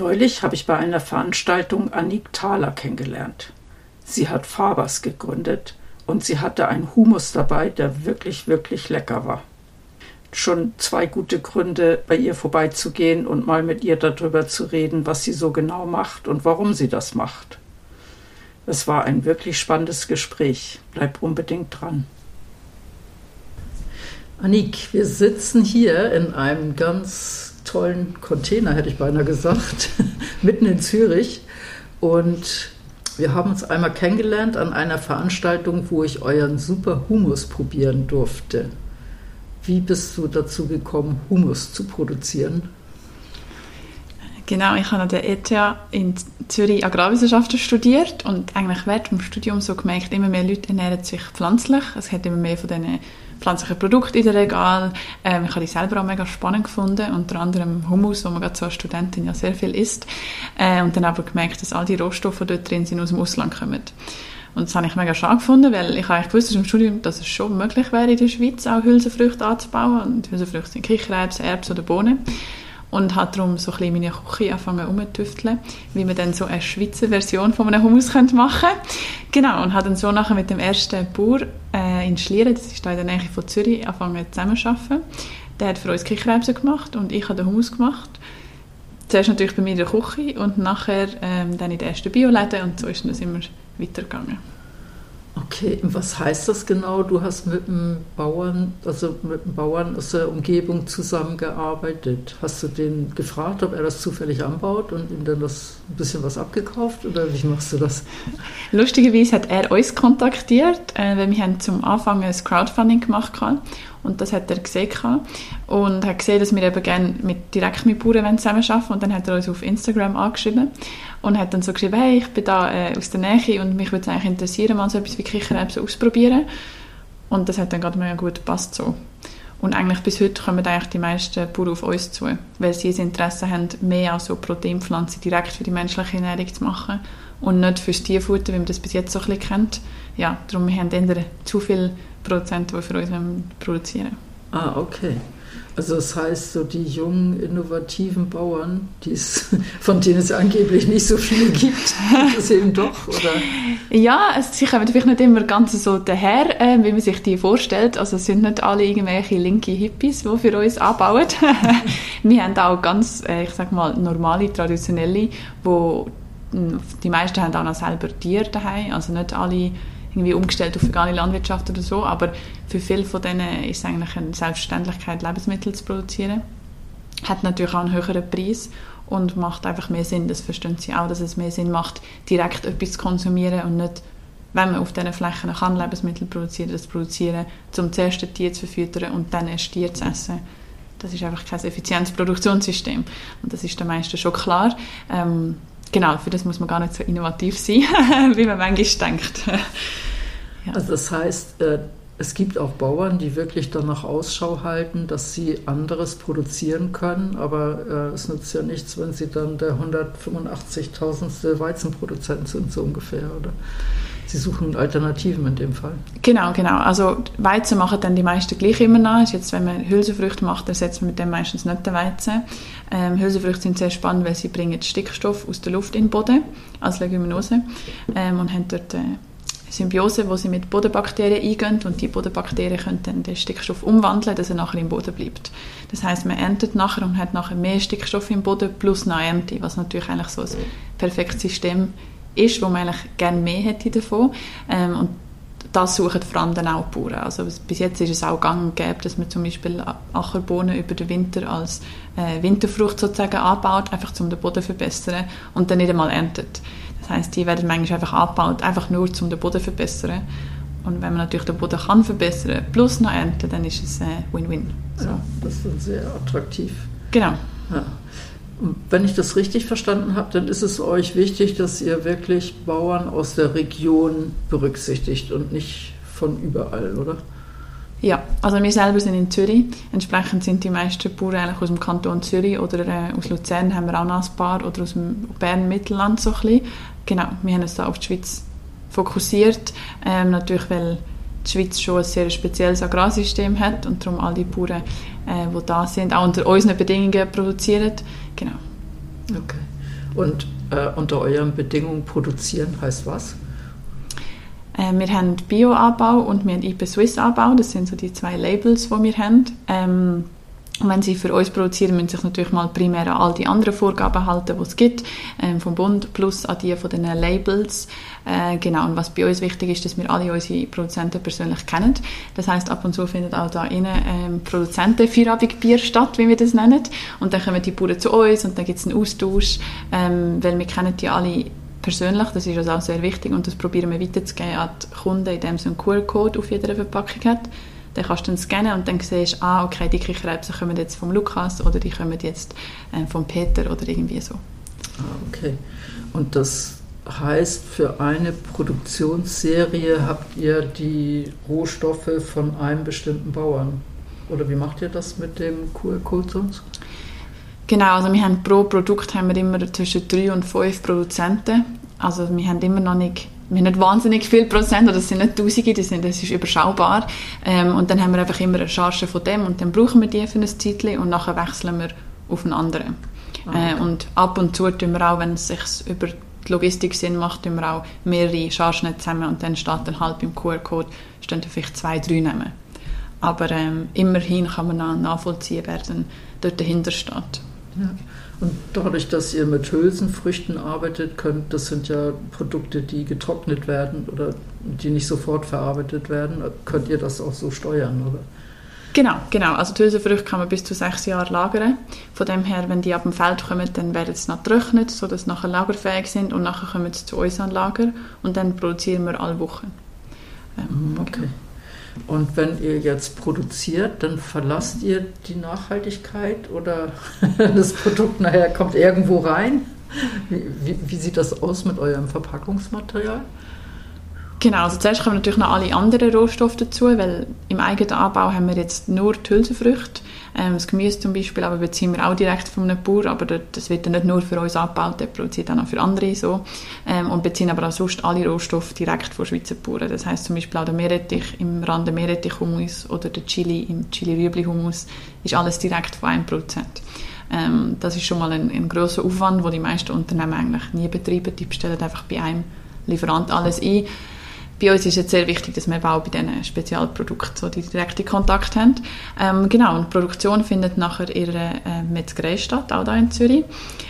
Neulich habe ich bei einer Veranstaltung Anik Thaler kennengelernt. Sie hat Fabers gegründet und sie hatte einen Humus dabei, der wirklich, wirklich lecker war. Schon zwei gute Gründe, bei ihr vorbeizugehen und mal mit ihr darüber zu reden, was sie so genau macht und warum sie das macht. Es war ein wirklich spannendes Gespräch. Bleib unbedingt dran. Anik, wir sitzen hier in einem ganz tollen Container, hätte ich beinahe gesagt, mitten in Zürich. Und wir haben uns einmal kennengelernt an einer Veranstaltung, wo ich euren super Humus probieren durfte. Wie bist du dazu gekommen, Humus zu produzieren? Genau, ich habe an der ETH in Zürich Agrarwissenschaften studiert und eigentlich während dem Studium so gemerkt, immer mehr Leute ernähren sich pflanzlich. Es hat immer mehr von diesen pflanzlichen Produkten in der Regal. Ähm, ich habe die selber auch mega spannend gefunden, unter anderem Hummus, wo man gerade so als Studentin ja sehr viel isst. Äh, und dann aber gemerkt, dass all die Rohstoffe, die dort drin sind, aus dem Ausland kommen. Und das habe ich mega schade gefunden, weil ich eigentlich gewusst im Studium, dass es schon möglich wäre, in der Schweiz auch Hülsenfrüchte anzubauen. Und Hülsenfrüchte sind Kichererbsen, Erbsen oder Bohnen. Und habe darum so ein meine Küche angefangen umzutüfteln, wie man dann so eine Schweizer Version von einem Hummus machen könnte. Genau, und habe dann so nachher mit dem ersten Bauer äh, in Schlieren, das ist da in der Nähe von Zürich, angefangen zusammenzuarbeiten. Der hat für uns Kichererbsen gemacht und ich habe den Hummus gemacht. Zuerst natürlich bei mir in der Küche und nachher ähm, dann in den ersten Bioläden und so ist das immer weitergegangen. Okay, was heißt das genau? Du hast mit einem Bauern, also mit einem Bauern aus der Umgebung zusammengearbeitet. Hast du den gefragt, ob er das zufällig anbaut und ihm dann das ein bisschen was abgekauft oder wie machst du das? Lustigerweise hat er uns kontaktiert, äh, weil wir haben zum Anfang ein Crowdfunding gemacht haben und das hat er gesehen und hat gesehen, dass wir eben gerne mit, direkt mit Bauern zusammenarbeiten und dann hat er uns auf Instagram angeschrieben und hat dann so geschrieben, hey, ich bin da äh, aus der Nähe und mich würde es eigentlich interessieren, mal so etwas wie Kichererbsen auszuprobieren. Und das hat dann gerade mega gut gepasst so. Und eigentlich bis heute kommen eigentlich die meisten Bauern auf uns zu, weil sie das Interesse haben, mehr als so Proteinpflanzen direkt für die menschliche Ernährung zu machen und nicht fürs Tierfutter, wie man das bis jetzt so ein bisschen kennt. Ja, darum haben wir zu viele Produzenten, die für uns produzieren. Ah, okay. Also das heißt, so die jungen, innovativen Bauern, von denen es angeblich nicht so viele gibt, das eben doch, oder? Ja, es, sie kommen vielleicht nicht immer ganz so daher, äh, wie man sich die vorstellt. Also es sind nicht alle irgendwelche linke Hippies, die für uns anbauen. Wir haben auch ganz, äh, ich sag mal, normale, traditionelle, wo hm, die meisten haben auch noch selber Tiere daheim, also nicht alle irgendwie umgestellt auf vegane Landwirtschaft oder so, aber für viele von denen ist es eigentlich eine Selbstverständlichkeit, Lebensmittel zu produzieren. Hat natürlich auch einen höheren Preis und macht einfach mehr Sinn. Das verstehen sie auch, dass es mehr Sinn macht, direkt etwas zu konsumieren und nicht, wenn man auf diesen Flächen kann Lebensmittel produzieren, das produzieren, um zuerst ein Tier zu verfüttern und dann erst Tier zu essen. Das ist einfach kein effizientes Produktionssystem. Und das ist den meisten schon klar. Ähm, genau, für das muss man gar nicht so innovativ sein, wie man manchmal denkt. ja. Also das heißt, äh, es gibt auch Bauern, die wirklich danach Ausschau halten, dass sie anderes produzieren können, aber äh, es nützt ja nichts, wenn sie dann der 185.000. Weizenproduzent sind, so ungefähr, oder? Sie suchen Alternativen in dem Fall. Genau, genau. Also Weizen machen dann die meisten gleich immer nach. Jetzt, wenn man Hülsenfrüchte macht, ersetzt man mit dem meistens nicht den Weizen. Ähm, Hülsenfrüchte sind sehr spannend, weil sie bringen Stickstoff aus der Luft in den Boden als Leguminose ähm, und haben dort äh, Symbiose, wo sie mit Bodenbakterien eingehen und die Bodenbakterien können dann den Stickstoff umwandeln, dass er nachher im Boden bleibt. Das heißt, man erntet nachher und hat nachher mehr Stickstoff im Boden plus eine Ernte, was natürlich eigentlich so ein perfektes System ist, wo man eigentlich gerne mehr hätte davon. Ähm, und das suchen vor allem dann auch die Bauern. Also bis jetzt ist es auch gang und gäbe, dass man zum Beispiel Ackerbohnen über den Winter als äh, Winterfrucht sozusagen anbaut, einfach um den Boden zu verbessern und dann nicht einmal erntet. Das heißt, die werden manchmal einfach angebaut, einfach nur um den Boden zu verbessern. Und wenn man natürlich den Boden kann verbessern plus noch ernten, dann ist es äh, Win-Win. So. Ja, das ist sehr attraktiv. Genau. Ja. Wenn ich das richtig verstanden habe, dann ist es euch wichtig, dass ihr wirklich Bauern aus der Region berücksichtigt und nicht von überall, oder? Ja, also wir selber sind in Zürich. Entsprechend sind die meisten Bauern eigentlich aus dem Kanton Zürich oder äh, aus Luzern haben wir auch noch ein paar oder aus dem Bern-Mittelland so ein bisschen. Genau, wir haben uns da auf die Schweiz fokussiert. Ähm, natürlich, weil die Schweiz schon ein sehr spezielles Agrarsystem hat und darum all die Bauern, äh, die da sind, auch unter unseren Bedingungen produzieren. Genau. Okay. Und äh, unter euren Bedingungen produzieren heißt was? Äh, wir haben Bio-Anbau und wir haben IP Swiss-Anbau. Das sind so die zwei Labels, die wir haben. Ähm, wenn sie für uns produzieren, müssen sie sich natürlich mal primär an all die anderen Vorgaben halten, die es gibt, ähm, vom Bund, plus an die von den Labels. Äh, genau, und was bei uns wichtig ist, dass wir alle unsere Produzenten persönlich kennen. Das heißt, ab und zu findet auch da innen ähm, Produzenten-Feierabendbier statt, wie wir das nennen. Und dann kommen die Bauern zu uns und dann gibt es einen Austausch, ähm, weil wir kennen die alle persönlich, das ist also auch sehr wichtig und das probieren wir weiterzugeben an die Kunden, indem sie einen QR-Code auf jeder Verpackung hat dann kannst du dann scannen und dann siehst du, ah, okay, die Kichererbsen kommen jetzt vom Lukas oder die kommen jetzt äh, vom Peter oder irgendwie so. Ah, okay. Und das heißt, für eine Produktionsserie habt ihr die Rohstoffe von einem bestimmten Bauern? Oder wie macht ihr das mit dem QR-Code sonst? Genau, also wir haben pro Produkt haben wir immer zwischen drei und fünf Produzenten. Also wir haben immer noch nicht wir haben nicht wahnsinnig viel Prozent, oder das sind nicht Tausende, das, sind, das ist überschaubar. Ähm, und dann haben wir einfach immer eine Charge von dem und dann brauchen wir die für ein Zeitchen und nachher wechseln wir auf einen anderen. Ah, okay. äh, und ab und zu tun wir auch, wenn es sich über die Logistik Sinn macht, tun wir auch mehrere Chargen zusammen und dann steht dann halt beim QR-Code stehen vielleicht zwei, drei Namen. Aber ähm, immerhin kann man nachvollziehen, wer dann dort dahinter steht. Ja. Und dadurch, dass ihr mit Hülsenfrüchten arbeitet könnt, das sind ja Produkte, die getrocknet werden oder die nicht sofort verarbeitet werden, könnt ihr das auch so steuern, oder? Genau, genau. Also die Hülsenfrüchte kann man bis zu sechs Jahre lagern. Von dem her, wenn die ab dem Feld kommen, dann werden sie noch getrocknet, sodass sie nachher lagerfähig sind und nachher kommen sie zu uns an Lager und dann produzieren wir alle Wochen. Ähm, okay. Genau. Und wenn ihr jetzt produziert, dann verlasst ihr die Nachhaltigkeit oder das Produkt nachher kommt irgendwo rein? Wie, wie, wie sieht das aus mit eurem Verpackungsmaterial? Genau, also zuerst kommen natürlich noch alle anderen Rohstoffe dazu, weil im eigenen Anbau haben wir jetzt nur die Hülsenfrüchte. Ähm, das Gemüse zum Beispiel aber beziehen wir auch direkt von einem Bauer, aber das wird dann nicht nur für uns abgebaut, der produziert auch für andere so. Ähm, und beziehen aber auch sonst alle Rohstoffe direkt von Schweizer Bauern. Das heißt zum Beispiel auch der Meerrettich im Rande Meerrettich-Hummus oder der Chili im Chili-Rüebli-Hummus ist alles direkt von 1%. Ähm, das ist schon mal ein, ein grosser Aufwand, den die meisten Unternehmen eigentlich nie betreiben. Die bestellen einfach bei einem Lieferant alles ein bei uns ist es sehr wichtig, dass wir auch bei diesen Spezialprodukten so die direkten Kontakt haben. Ähm, genau, und die Produktion findet nachher in der äh, Metzgerei statt, auch hier in Zürich.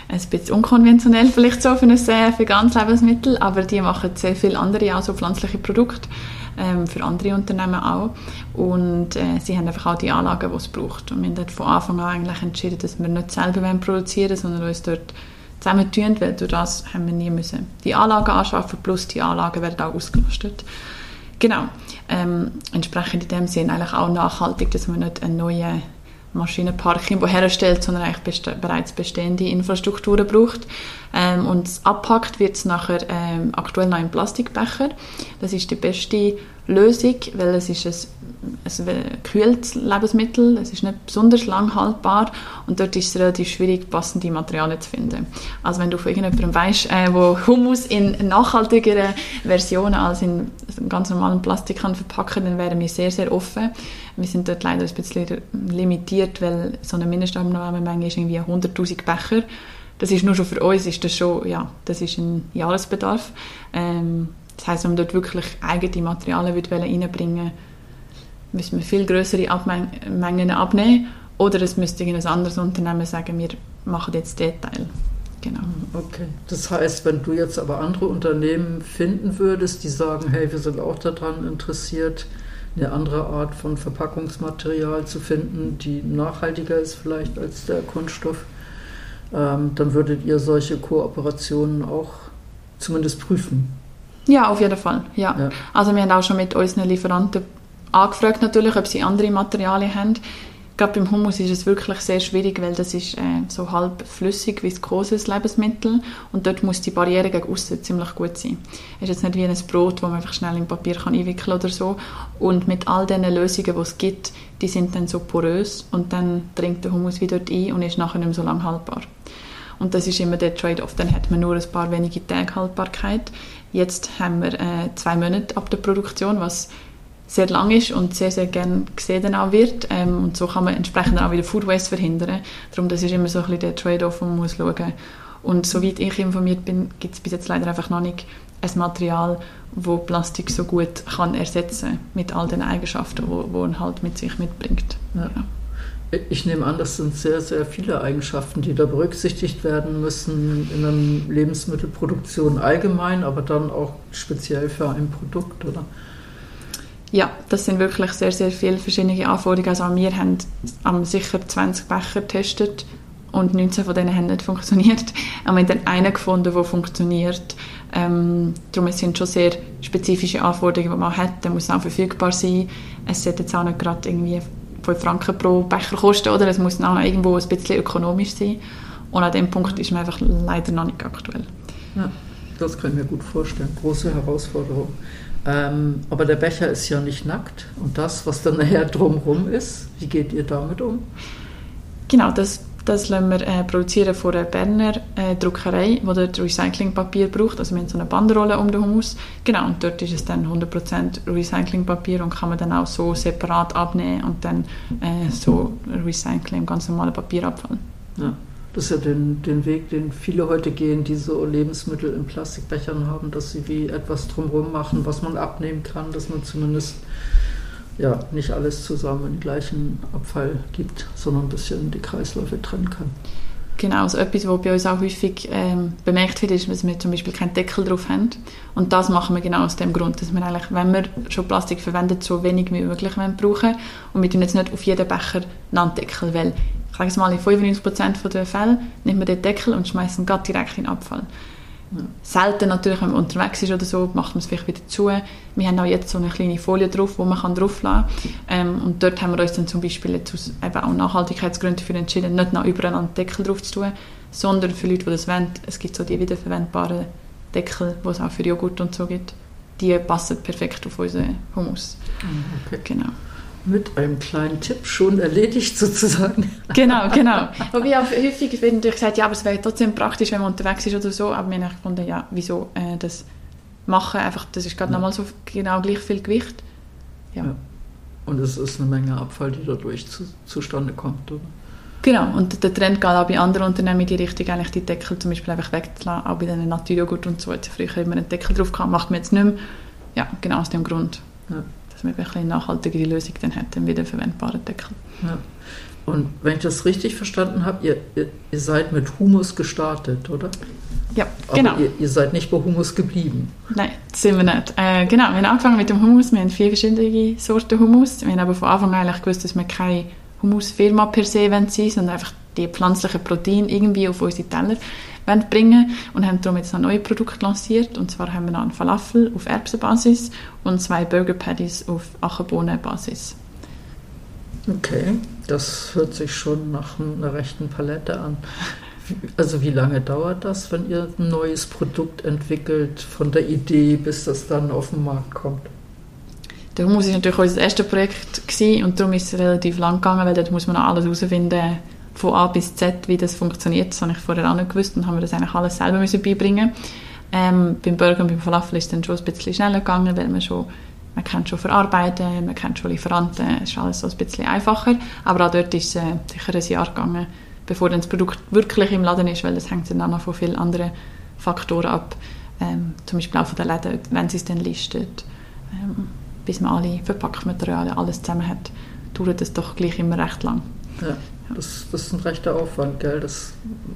Ein bisschen unkonventionell vielleicht so für ein äh, veganes Lebensmittel, aber die machen sehr viele andere, auch so pflanzliche Produkte, ähm, für andere Unternehmen auch. Und äh, sie haben einfach auch die Anlagen, die es braucht. Und wir haben von Anfang an eigentlich entschieden, dass wir nicht selber produzieren wollen, sondern uns dort zusammen tun, weil durch das haben wir nie müssen die Anlagen anschaffen, plus die Anlagen werden auch ausgelastet. Genau. Ähm, entsprechend in dem Sinn eigentlich auch nachhaltig, dass man nicht einen neuen Maschinenpark irgendwo herstellt, sondern eigentlich beste bereits bestehende Infrastrukturen braucht. Ähm, und abpackt wird es nachher ähm, aktuell noch im Plastikbecher. Das ist die beste Lösung, weil es ist ein, ein kühles Lebensmittel, es ist nicht besonders lang haltbar und dort ist es relativ schwierig, passende Materialien zu finden. Also wenn du von irgendjemandem weißt, äh, wo Hummus in nachhaltigeren Versionen als in ganz normalen Plastik kann verpacken, dann wären wir sehr, sehr offen. Wir sind dort leider ein bisschen limitiert, weil so eine Mindestabnahmemenge ist irgendwie 100'000 Becher. Das ist nur schon für uns, ist das schon, ja, das ist ein Jahresbedarf. Ähm, das heisst, wenn man dort wirklich eigene Materialien reinbringen will, müssen wir viel größere Mengen abnehmen oder es müsste ein anderes Unternehmen sagen, wir machen jetzt den Teil. Genau. Okay. Das heißt, wenn du jetzt aber andere Unternehmen finden würdest, die sagen, hey, wir sind auch daran interessiert, eine andere Art von Verpackungsmaterial zu finden, die nachhaltiger ist vielleicht als der Kunststoff, ähm, dann würdet ihr solche Kooperationen auch zumindest prüfen. Ja, auf jeden Fall. Ja. ja. Also wir haben auch schon mit unseren Lieferanten angefragt natürlich, ob sie andere Materialien haben. Gerade beim Hummus ist es wirklich sehr schwierig, weil das ist äh, so halb flüssig, viskoses Lebensmittel und dort muss die Barriere gegen außen ziemlich gut sein. Es ist jetzt nicht wie ein Brot, das man einfach schnell in Papier kann einwickeln oder so. Und mit all diesen Lösungen, die es gibt, die sind dann so porös und dann dringt der Hummus wieder dort ein und ist nachher nicht mehr so lange haltbar. Und das ist immer der Trade-off. Dann hat man nur ein paar wenige Tage Haltbarkeit. Jetzt haben wir äh, zwei Monate ab der Produktion, was sehr lang ist und sehr, sehr gerne gesehen auch wird. Ähm, und so kann man entsprechend auch wieder Food Waste verhindern. Darum, das ist immer so ein bisschen der Trade-off, man muss schauen. Und soweit ich informiert bin, gibt es bis jetzt leider einfach noch nicht ein Material, wo Plastik so gut kann ersetzen mit all den Eigenschaften, wo er halt mit sich mitbringt. Ja. Ich nehme an, das sind sehr, sehr viele Eigenschaften, die da berücksichtigt werden müssen in einer Lebensmittelproduktion allgemein, aber dann auch speziell für ein Produkt, oder? Ja, das sind wirklich sehr, sehr viele verschiedene Anforderungen. Also wir haben um, sicher 20 Becher getestet und 19 von denen haben nicht funktioniert. Und wir haben dann einen gefunden, der funktioniert. Ähm, darum sind schon sehr spezifische Anforderungen, die man hat. Der muss auch verfügbar sein. Es sollte jetzt auch nicht gerade irgendwie 5 Franken pro Becher kosten, oder? Es muss auch irgendwo ein bisschen ökonomisch sein. Und an dem Punkt ist man einfach leider noch nicht aktuell. Ja, das kann ich mir gut vorstellen. Große Herausforderung. Ähm, aber der Becher ist ja nicht nackt. Und das, was dann nachher drumherum ist, wie geht ihr damit um? Genau, das, das lassen wir äh, produzieren von einer Berner äh, Druckerei, die dort Recyclingpapier braucht. Also wir haben so eine Bandrolle um den Haus. Genau, und dort ist es dann 100% Recyclingpapier und kann man dann auch so separat abnehmen und dann äh, so recyceln ganz normalen Papierabfall. Ja. Das ist ja den, den Weg, den viele heute gehen, die so Lebensmittel in Plastikbechern haben, dass sie wie etwas drumherum machen, was man abnehmen kann, dass man zumindest ja, nicht alles zusammen in gleichen Abfall gibt, sondern ein bisschen die Kreisläufe trennen kann. Genau, also etwas, was bei uns auch häufig ähm, bemerkt wird, ist, dass wir zum Beispiel keinen Deckel drauf haben. Und das machen wir genau aus dem Grund, dass wir eigentlich, wenn wir schon Plastik verwenden, so wenig wie möglich brauchen. Und wir tun jetzt nicht auf jeden Becher einen Deckel, weil sage es mal, in 95% der Fälle nimmt man den Deckel und schmeißt ihn direkt in den Abfall. Selten natürlich, wenn man unterwegs ist oder so, macht man es vielleicht wieder zu. Wir haben auch jetzt so eine kleine Folie drauf, wo man kann draufladen kann. Ähm, und dort haben wir uns dann zum Beispiel jetzt aus eben auch Nachhaltigkeitsgründen dafür entschieden, nicht noch überall einen Deckel drauf zu tun, sondern für Leute, die das wollen, es gibt so die wiederverwendbaren Deckel, die es auch für Joghurt und so gibt. Die passen perfekt auf unseren Hummus. Mhm, okay. Genau mit einem kleinen Tipp schon erledigt sozusagen. Genau, genau. Wobei auch häufig wird gesagt, ja, aber es wäre trotzdem praktisch, wenn man unterwegs ist oder so. Aber wir haben gefunden, ja, wieso äh, das machen? Einfach, das ist gerade ja. nochmal so genau gleich viel Gewicht. Ja. ja. Und es ist eine Menge Abfall, die dadurch zu, zustande kommt, oder? Genau, und der Trend geht auch bei anderen Unternehmen in die Richtung, eigentlich die Deckel zum Beispiel einfach wegzulassen. Auch bei den Naturjoghurt und so. Jetzt früher immer einen Deckel drauf gehabt, macht man jetzt nicht mehr. Ja, genau aus dem Grund. Ja dass man eine nachhaltigere Lösung dann hat, einen wiederverwendbaren Deckel. Ja. Und wenn ich das richtig verstanden habe, ihr, ihr, ihr seid mit Humus gestartet, oder? Ja, genau. Ihr, ihr, seid nicht bei Humus geblieben. Nein, das sind wir nicht. Äh, genau, wir haben angefangen mit dem Humus. Wir haben vier verschiedene Sorten Humus. Wir haben aber von Anfang an eigentlich gewusst, dass wir keine Humusfirma per se sein sondern einfach die pflanzlichen Proteine irgendwie auf unsere Teller bringen und haben darum jetzt ein neues Produkt lanciert. Und zwar haben wir noch einen Falafel auf Erbsenbasis und zwei Burger Patties auf Ackerbohnenbasis. Okay, das hört sich schon nach einer rechten Palette an. Also wie lange dauert das, wenn ihr ein neues Produkt entwickelt, von der Idee bis das dann auf den Markt kommt? Der Hummus war natürlich unser erstes Projekt gewesen, und darum ist es relativ lang gegangen, weil dort muss man noch alles herausfinden, von A bis Z, wie das funktioniert. Das habe ich vorher auch nicht gewusst und haben wir das eigentlich alles selber müssen beibringen ähm, Beim Burger und beim Falafel ist es dann schon ein bisschen schneller gegangen, weil man schon man kennt schon Verarbeiten, man kennt schon Lieferanten, es ist alles so ein bisschen einfacher. Aber auch dort ist es äh, sicher ein Jahr gegangen, bevor dann das Produkt wirklich im Laden ist, weil das hängt dann auch noch von vielen anderen Faktoren ab. Ähm, zum Beispiel auch von den Läden, wenn sie es dann listet. Ähm, bis man alle Verpackungsmaterialien, alles zusammen hat, dauert das doch gleich immer recht lang. Ja. Das, das ist ein rechter Aufwand, gell? Das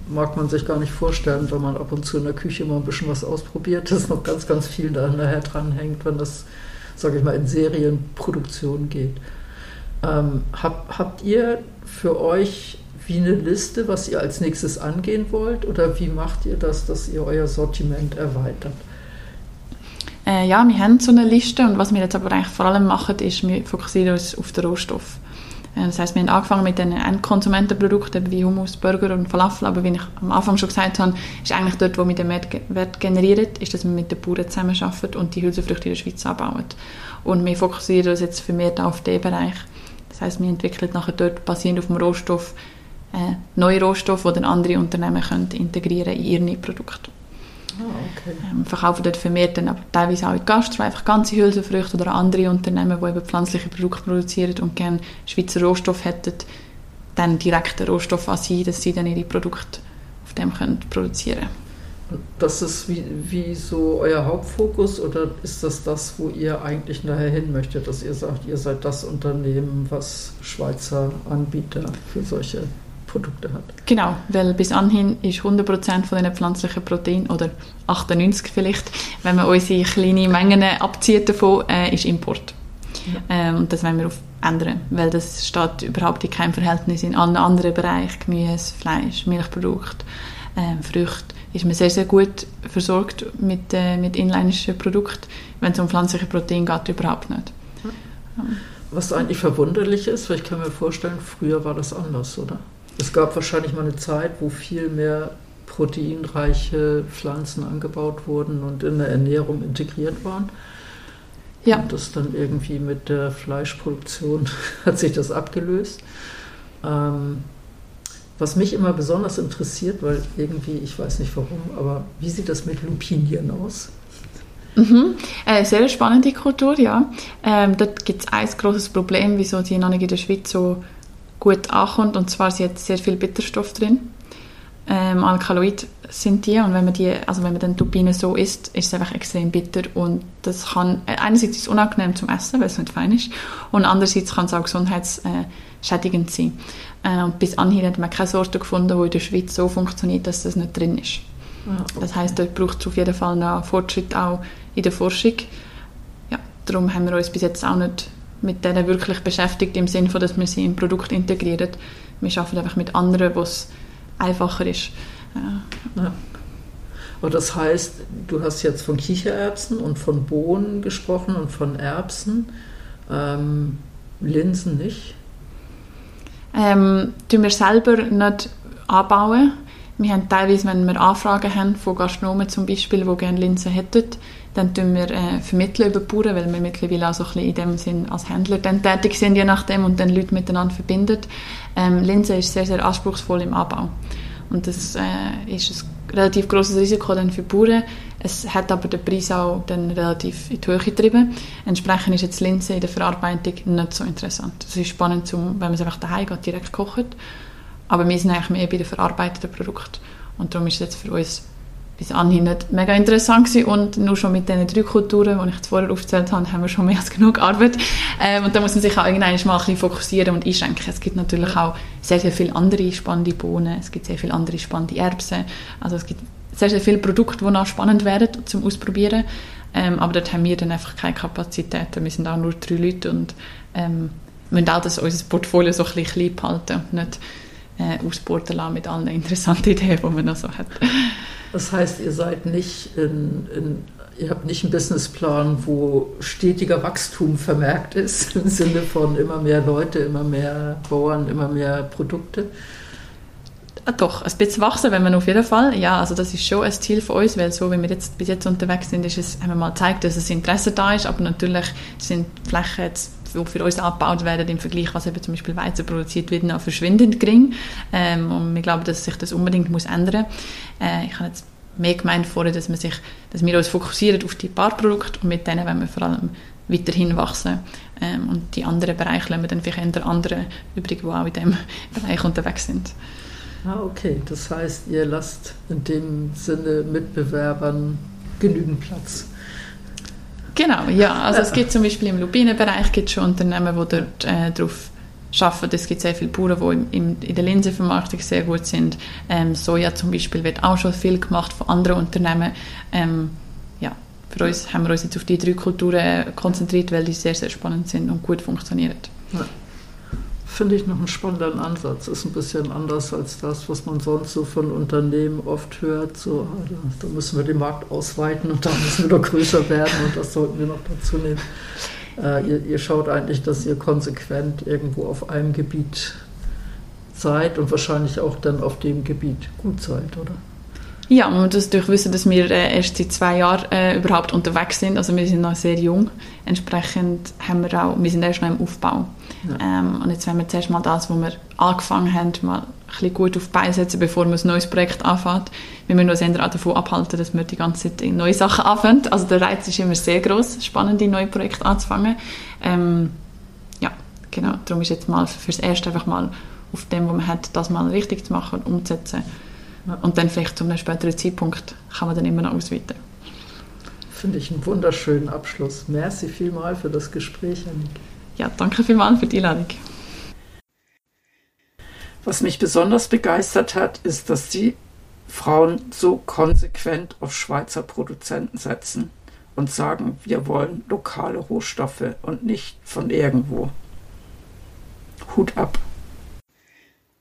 mag man sich gar nicht vorstellen, wenn man ab und zu in der Küche mal ein bisschen was ausprobiert, dass noch ganz, ganz viel da nachher dranhängt, wenn das, sage ich mal, in Serienproduktion geht. Ähm, hab, habt ihr für euch wie eine Liste, was ihr als nächstes angehen wollt? Oder wie macht ihr das, dass ihr euer Sortiment erweitert? Äh, ja, wir haben so eine Liste und was wir jetzt aber eigentlich vor allem machen, ist, wir fokussieren uns auf den Rohstoff. Das heißt, wir haben angefangen mit den Endkonsumentenprodukten wie Hummus, Burger und Falafel, aber wie ich am Anfang schon gesagt habe, ist eigentlich dort, wo wir den Wert generieren, ist, dass wir mit den Bauern zusammenarbeiten und die Hülsenfrüchte in der Schweiz anbauen. Und wir fokussieren uns jetzt vermehrt auf diesen Bereich. Das heißt, wir entwickeln nachher dort basierend auf dem Rohstoff äh, neue Rohstoffe, die dann andere Unternehmen können integrieren in ihre Produkte. Oh, okay. ähm, verkaufen dort vermehrt dann aber teilweise auch in Gastro einfach ganze Hülsenfrüchte oder andere Unternehmen, die eben pflanzliche Produkte produzieren und gerne Schweizer Rohstoff hätten, dann direkt den Rohstoff an sie, dass sie dann ihre Produkte auf dem können produzieren können. Das ist wie, wie so euer Hauptfokus oder ist das das, wo ihr eigentlich nachher hin möchtet, dass ihr sagt, ihr seid das Unternehmen, was Schweizer Anbieter für solche Produkte hat. Genau, weil bis anhin ist 100% von den pflanzlichen Proteinen oder 98 vielleicht, wenn man unsere kleinen Mengen abzieht davon, äh, ist Import. Ja. Ähm, und das wollen wir auf ändern, weil das steht überhaupt in keinem Verhältnis in allen anderen Bereichen, Gemüse, Fleisch, Milchprodukte, äh, Früchte, ist man sehr, sehr gut versorgt mit, äh, mit inländischen Produkten. Wenn es um pflanzliche Proteine geht, überhaupt nicht. Ja. Was eigentlich verwunderlich ist, weil ich kann mir vorstellen, früher war das anders, oder? Es gab wahrscheinlich mal eine Zeit, wo viel mehr proteinreiche Pflanzen angebaut wurden und in der Ernährung integriert waren. Ja. Und das dann irgendwie mit der Fleischproduktion hat sich das abgelöst. Ähm, was mich immer besonders interessiert, weil irgendwie, ich weiß nicht warum, aber wie sieht das mit Lupinien aus? Mhm. Äh, sehr spannende Kultur, ja. Ähm, dort gibt es ein großes Problem, wieso noch nicht in der Schweiz so gut ankommt. Und zwar, sie hat sehr viel Bitterstoff drin. Ähm, Alkaloid sind die und wenn man die, also wenn man den Turbine so isst, ist es einfach extrem bitter und das kann, äh, einerseits ist es unangenehm zum Essen, weil es nicht fein ist und andererseits kann es auch gesundheitsschädigend sein. Äh, und bis anhin hat man keine Sorte gefunden, die in der Schweiz so funktioniert, dass das nicht drin ist. Ah, okay. Das heißt, dort braucht es auf jeden Fall noch Fortschritt auch in der Forschung. Ja, darum haben wir uns bis jetzt auch nicht mit denen wirklich beschäftigt, im Sinne von, dass wir sie im Produkt integrieren. Wir arbeiten einfach mit anderen, wo es einfacher ist. Ja. ja. Aber das heißt, du hast jetzt von Kichererbsen und von Bohnen gesprochen und von Erbsen, ähm, Linsen nicht? Ähm, tun wir selber nicht anbauen. Wir haben teilweise, wenn wir Anfragen haben von Gastronomen zum Beispiel, die gerne Linsen hätten, dann tun wir äh, vermitteln über Bauern, weil wir mittlerweile auch so ein bisschen in dem Sinn als Händler dann tätig sind, je nachdem, und dann Leute miteinander verbindet. Ähm, Linse ist sehr, sehr anspruchsvoll im Anbau. Und das äh, ist ein relativ großes Risiko dann für Bauern. Es hat aber den Preis auch dann relativ in die Höhe getrieben. Entsprechend ist jetzt Linse in der Verarbeitung nicht so interessant. Es ist spannend, wenn man es einfach daheim geht, direkt kocht. Aber wir sind eigentlich mehr bei den verarbeiteten Produkten. Und darum ist es jetzt für uns bis anhin nicht mega interessant gewesen. und nur schon mit diesen drei Kulturen, die ich vorher aufgezählt habe, haben wir schon mehr als genug Arbeit. Ähm, und da muss man sich auch irgendwann mal ein bisschen fokussieren und einschränken. Es gibt natürlich auch sehr, sehr viele andere spannende Bohnen, es gibt sehr viele andere spannende Erbsen, also es gibt sehr, sehr viele Produkte, die noch spannend werden zum Ausprobieren, ähm, aber dort haben wir dann einfach keine Kapazitäten. Wir sind auch nur drei Leute und ähm, müssen auch das, unser Portfolio so ein bisschen klein behalten und nicht äh, ausboten lassen mit allen interessanten Ideen, die man noch so hat. Das heißt, ihr seid nicht in, in, ihr habt nicht einen Businessplan, wo stetiger Wachstum vermerkt ist, im Sinne von immer mehr Leute, immer mehr Bauern, immer mehr Produkte. Ah, doch, ein bisschen wachsen wenn man auf jeden Fall. Ja, also das ist schon ein Ziel für uns, weil so wie wir jetzt bis jetzt unterwegs sind, ist es, haben wir mal gezeigt, dass das Interesse da ist, aber natürlich sind Flächen jetzt die für uns abgebaut werden im Vergleich, was eben zum Beispiel Weizen produziert wird, noch verschwindend gering. Ähm, und wir glauben, dass sich das unbedingt muss ändern muss. Äh, ich habe jetzt mehr gemeint vorher, dass, man sich, dass wir uns fokussieren auf die paar Produkte und mit denen wollen wir vor allem weiterhin wachsen. Ähm, und die anderen Bereiche lassen wir dann vielleicht eher übrig, die auch in diesem Bereich unterwegs sind. Ah, okay. Das heißt, ihr lasst in dem Sinne Mitbewerbern genügend Platz. Genau, ja. Also es gibt zum Beispiel im Lupinenbereich gibt schon Unternehmen, die dort äh, darauf arbeiten. Es gibt sehr viele Bauern, die im, im, in der Linsenvermarktung sehr gut sind. Ähm, Soja zum Beispiel wird auch schon viel gemacht von anderen Unternehmen. Ähm, ja, für uns haben wir uns jetzt auf die drei Kulturen konzentriert, weil die sehr, sehr spannend sind und gut funktionieren. Ja. Finde ich noch einen spannenden Ansatz. Ist ein bisschen anders als das, was man sonst so von Unternehmen oft hört. So, ah, da, müssen wir den Markt ausweiten und da müssen wir noch größer werden und das sollten wir noch dazu nehmen. Äh, ihr, ihr schaut eigentlich, dass ihr konsequent irgendwo auf einem Gebiet seid und wahrscheinlich auch dann auf dem Gebiet gut seid, oder? Ja, man muss natürlich wissen, dass wir äh, erst seit zwei Jahren äh, überhaupt unterwegs sind. Also wir sind noch sehr jung. Entsprechend haben wir auch, wir sind erst noch im Aufbau. Ja. Ähm, und jetzt wollen wir zuerst mal das, was wir angefangen haben, mal ein bisschen gut auf die Beine setzen, bevor man ein neues Projekt anfängt. Wir müssen uns eher davon abhalten, dass wir die ganze Zeit neue Sachen anfangen. Also der Reiz ist immer sehr groß, spannende neue Projekte anzufangen. Ähm, ja, genau. Darum ist jetzt mal fürs Erste einfach mal auf dem, was man hat, das mal richtig zu machen und umzusetzen und dann vielleicht zu einem späteren Zeitpunkt kann man dann immer noch ausweiten. Finde ich einen wunderschönen Abschluss. Merci vielmal für das Gespräch, Annik. Ja, danke vielmals für die Einladung. Was mich besonders begeistert hat, ist, dass die Frauen so konsequent auf Schweizer Produzenten setzen und sagen, wir wollen lokale Rohstoffe und nicht von irgendwo. Hut ab.